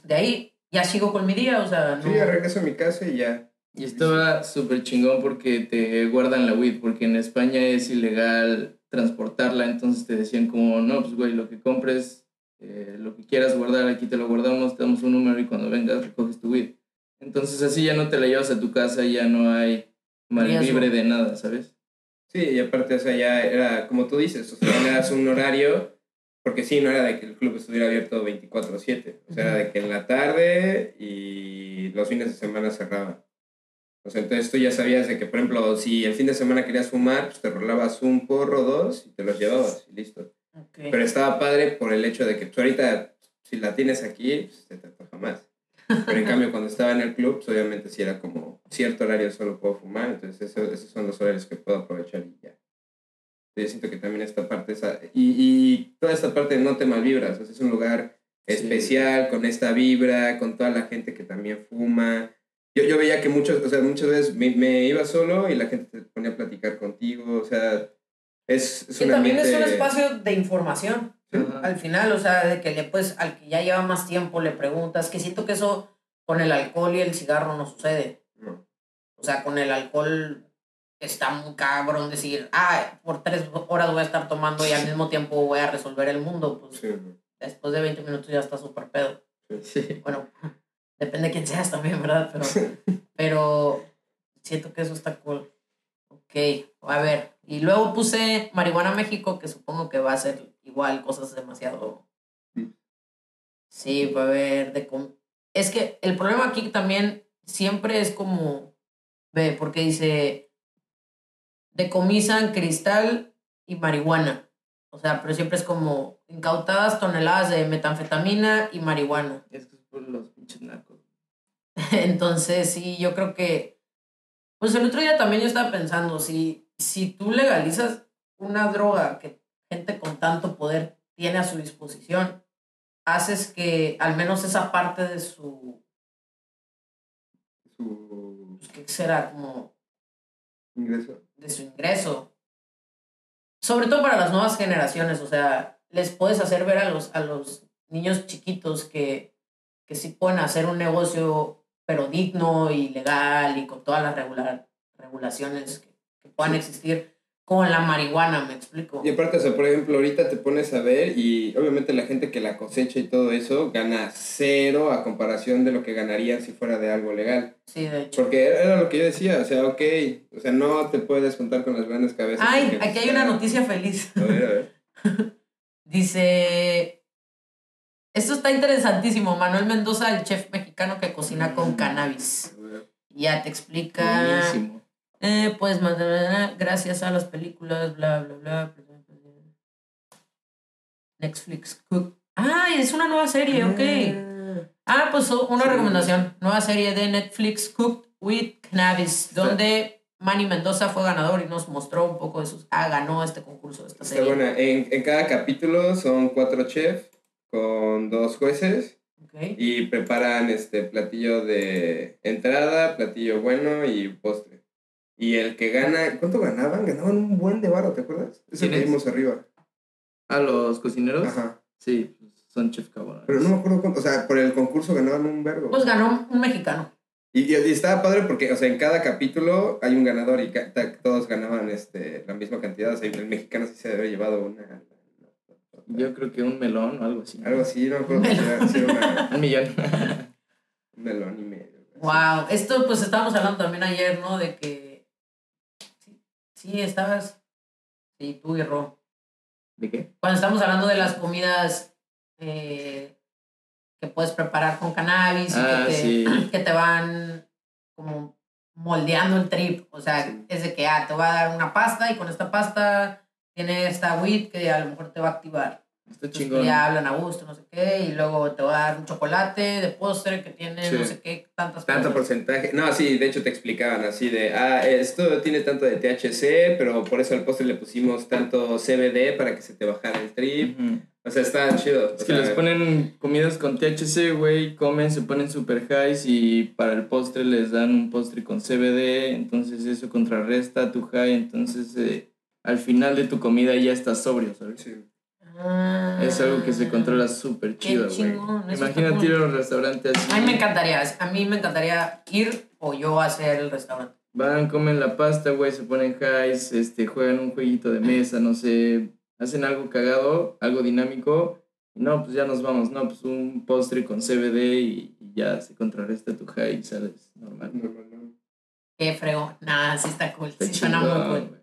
De ahí ya sigo con mi día, o sea, no... Sí, ya regreso a mi casa y ya. Y estaba súper chingón porque te guardan la weed, porque en España es ilegal transportarla, entonces te decían como, no, pues güey, lo que compres, eh, lo que quieras guardar, aquí te lo guardamos, te damos un número y cuando vengas recoges tu weed. Entonces así ya no te la llevas a tu casa, ya no hay mal libre de nada, ¿sabes? Sí, y aparte, o sea, ya era como tú dices, o sea, ya un horario, porque sí, no era de que el club estuviera abierto 24-7, o sea, era de que en la tarde y los fines de semana cerraban. O sea, entonces tú ya sabías de que, por ejemplo, si el fin de semana querías fumar, pues te rolabas un porro, dos, y te los llevabas, y listo. Ok. Pero estaba padre por el hecho de que pues, ahorita, si la tienes aquí, pues se te antoja más. Pero en cambio, cuando estaba en el club, pues, obviamente sí era como cierto horario solo puedo fumar, entonces eso- esos son los horarios que puedo aprovechar y ya. Yo siento que también esta parte, esa, y, y toda esta parte no te malvibras, o sea, es un lugar Sí. especial, con esta vibra, con toda la gente que también fuma. Yo, yo veía que muchos, o sea, muchas veces me, me iba solo y la gente te ponía a platicar contigo, o sea, es, es Que un también es un espacio de información. Al final, o sea, de que le pues al que ya lleva más tiempo le preguntas, que siento que eso con el alcohol y el cigarro no sucede. No. O sea, con el alcohol está muy cabrón decir, ah, por tres horas voy a estar tomando y al mismo tiempo voy a resolver el mundo. Pues Sí, después de 20 minutos ya está súper pedo. Sí. Bueno, depende de quién seas también, ¿verdad? Pero, pero siento que eso está cool. Ok, a ver. Y luego puse Marihuana México, que supongo que va a ser igual, cosas demasiado... Sí, va a haber de... Es que el problema aquí también siempre es como... Ve, porque dice... Decomisan cristal y marihuana. O sea, pero siempre es como incautadas toneladas de metanfetamina y marihuana. Es que es por los pinches narcos. Entonces, sí, yo creo que. Pues el otro día también yo estaba pensando, si, si tú legalizas una droga que gente con tanto poder tiene a su disposición, haces que al menos esa parte de su. Su Pues, ¿Qué será? Como ingreso. De su ingreso. Sobre todo para las nuevas generaciones, o sea, les puedes hacer ver a los, a los niños chiquitos que, que sí pueden hacer un negocio, pero digno y legal y con todas las regular, regulaciones que, que puedan existir con la marihuana, me explico. Y aparte, o sea, por ejemplo, ahorita te pones a ver y obviamente la gente que la cosecha y todo eso gana cero a comparación de lo que ganarían si fuera de algo legal. Sí, de hecho. Porque era lo que yo decía, o sea, ok, o sea, no te puedes juntar con las grandes cabezas. Ay, aquí hay una noticia feliz. A ver, a ver. Dice, esto está interesantísimo, Manuel Mendoza, el chef mexicano que cocina con cannabis. A ver. Ya te explica. Buenísimo. Eh, pues más gracias a las películas, bla, bla, bla. Netflix. Ah, es una nueva serie, ok. Ah, pues oh, una recomendación. Nueva serie de Netflix Cooked with Cannabis, donde Manny Mendoza fue ganador y nos mostró un poco de sus... Ah, ganó este concurso, esta Está serie. buena. En, en cada capítulo son cuatro chefs con dos jueces y preparan este platillo de entrada, platillo bueno y postre. Y el que gana, ¿cuánto ganaban? Ganaban un buen de barro, ¿te acuerdas? Eso que vimos arriba. ¿A los cocineros? Ajá. Sí, pues, son chef cabrones. Pero no me acuerdo cuánto, o sea, por el concurso ganaban un vergo. Pues ganó un mexicano. Y, y- y estaba padre porque, o sea, en cada capítulo hay un ganador y todos ganaban este, la misma cantidad. O sea, el mexicano sí se haber llevado una. Yo creo que un melón o algo así. Algo así, no me acuerdo si era, si era una- Un millón. un melón y medio. Wow, esto pues estábamos hablando también ayer, ¿no? De que... Sí, estabas... Sí, tú y Ro. ¿De qué? cuando estamos hablando de las comidas eh, que puedes preparar con cannabis y Ah, que, te, sí. que te van como moldeando el trip. O sea, Sí. es de que ah, te va a dar una pasta y con esta pasta tiene esta weed que a lo mejor te va a activar. Está chingón. ya hablan a gusto, no sé qué, y luego te va a dar un chocolate de postre que tiene Sí. no sé qué, tantas Tanto cosas. porcentaje. No, sí, de hecho te explicaban así de, ah, esto tiene tanto de THC, pero por eso al postre le pusimos tanto CBD para que se te bajara el trip. O sea, está chido. Es O que sea, les ponen comidas con THC, güey, comen, se ponen super highs y para el postre les dan un postre con CBD, entonces eso contrarresta tu high, entonces eh, al final de tu comida ya estás sobrio, ¿sabes? sí. Ah. Es algo que se controla súper chido, güey. chingón, Imagínate ir a un restaurante así. A mí me encantaría, a mí me encantaría ir o yo hacer el restaurante. Van, comen la pasta, güey, se ponen highs, este, juegan un jueguito de mesa, no sé, hacen algo cagado, algo dinámico. No, pues ya nos vamos, no, pues un postre con CBD y, y ya se contrarresta tu high y sales normal. No, no, no. Qué frego. Nah, sí está cool. Está Sí suena muy chingón, cool.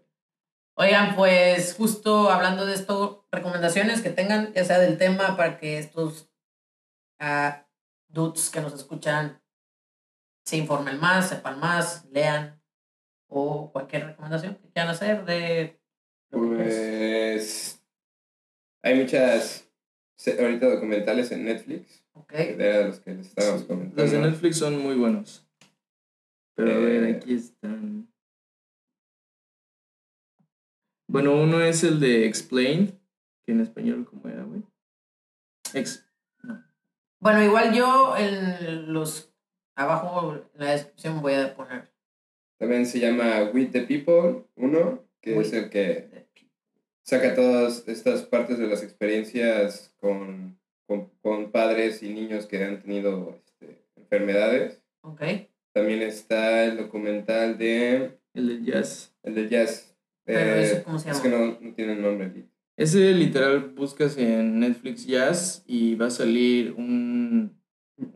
Oigan, pues justo hablando de esto, recomendaciones que tengan, ya sea del tema, para que estos ah, dudes que nos escuchan se informen más, sepan más, lean o cualquier recomendación que quieran hacer de... Pues hay muchas ahorita documentales en Netflix, Ok. de los que les estábamos comentando. Los de Netflix son muy buenos. Pero a ver, Eh. aquí están. Bueno, uno es el de Explained, que en español, ¿cómo era, güey? Ex Bueno, igual yo en los... Abajo en la descripción voy a poner... También se llama With the People, uno, que es el que saca todas estas partes de las experiencias con, con, con padres y niños que han tenido este, enfermedades. Ok. También está el documental de el de Jazz. el de jazz. Pero Eh, ¿cómo se Es llama? que no, no tiene nombre. Ese literal buscas en Netflix Jazz y va a salir un,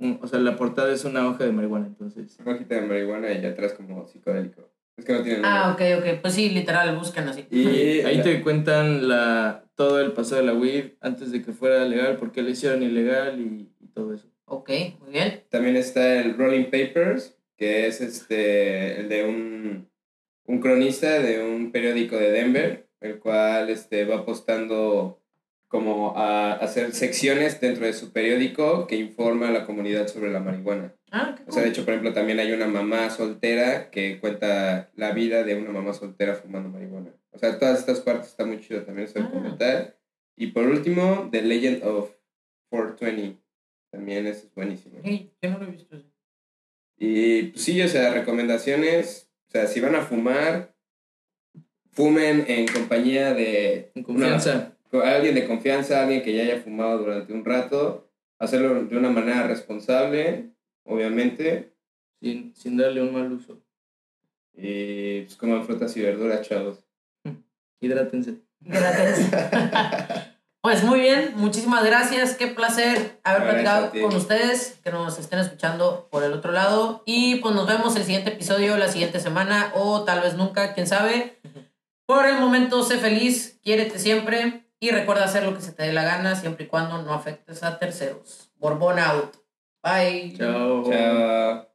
un- O sea, la portada es una hoja de marihuana, entonces. Una hojita de marihuana y atrás como psicodélico. Es que no tiene nombre. Ah, ok, ok. Pues sí, literal, buscan así. Y Ahí la- te cuentan la, todo el pasado de la weed antes de que fuera legal, por qué la hicieron ilegal y, y todo eso. Ok, muy bien. También está el Rolling Papers, que es este el de un, un cronista de un periódico de Denver, el cual este, va apostando como a hacer secciones dentro de su periódico que informa a la comunidad sobre la marihuana. Ah, O sea, de hecho, por ejemplo, también hay una mamá soltera que cuenta la vida de una mamá soltera fumando marihuana. O sea, todas estas partes está muy chido también ese Ah. documental. Y por último, The Legend of 420. También es buenísimo. Sí, yo no lo he visto. Y pues sí, o sea, recomendaciones. O sea, si van a fumar, fumen en compañía de En confianza. una- alguien de confianza, alguien que ya haya fumado durante un rato. Hacerlo de una manera responsable, obviamente. Sin, sin darle un mal uso. Y pues coman frutas y verduras, chavos. Hidrátense. Gracias. Pues muy bien, muchísimas gracias. Qué placer haber Gracias platicado con ustedes, que nos estén escuchando por el otro lado. Y pues nos vemos el siguiente episodio, la siguiente semana, o tal vez nunca, quién sabe. Por el momento, sé feliz, quiérete siempre y recuerda hacer lo que se te dé la gana, siempre y cuando no afectes a terceros. Borbón out. Bye. Chao. Chao.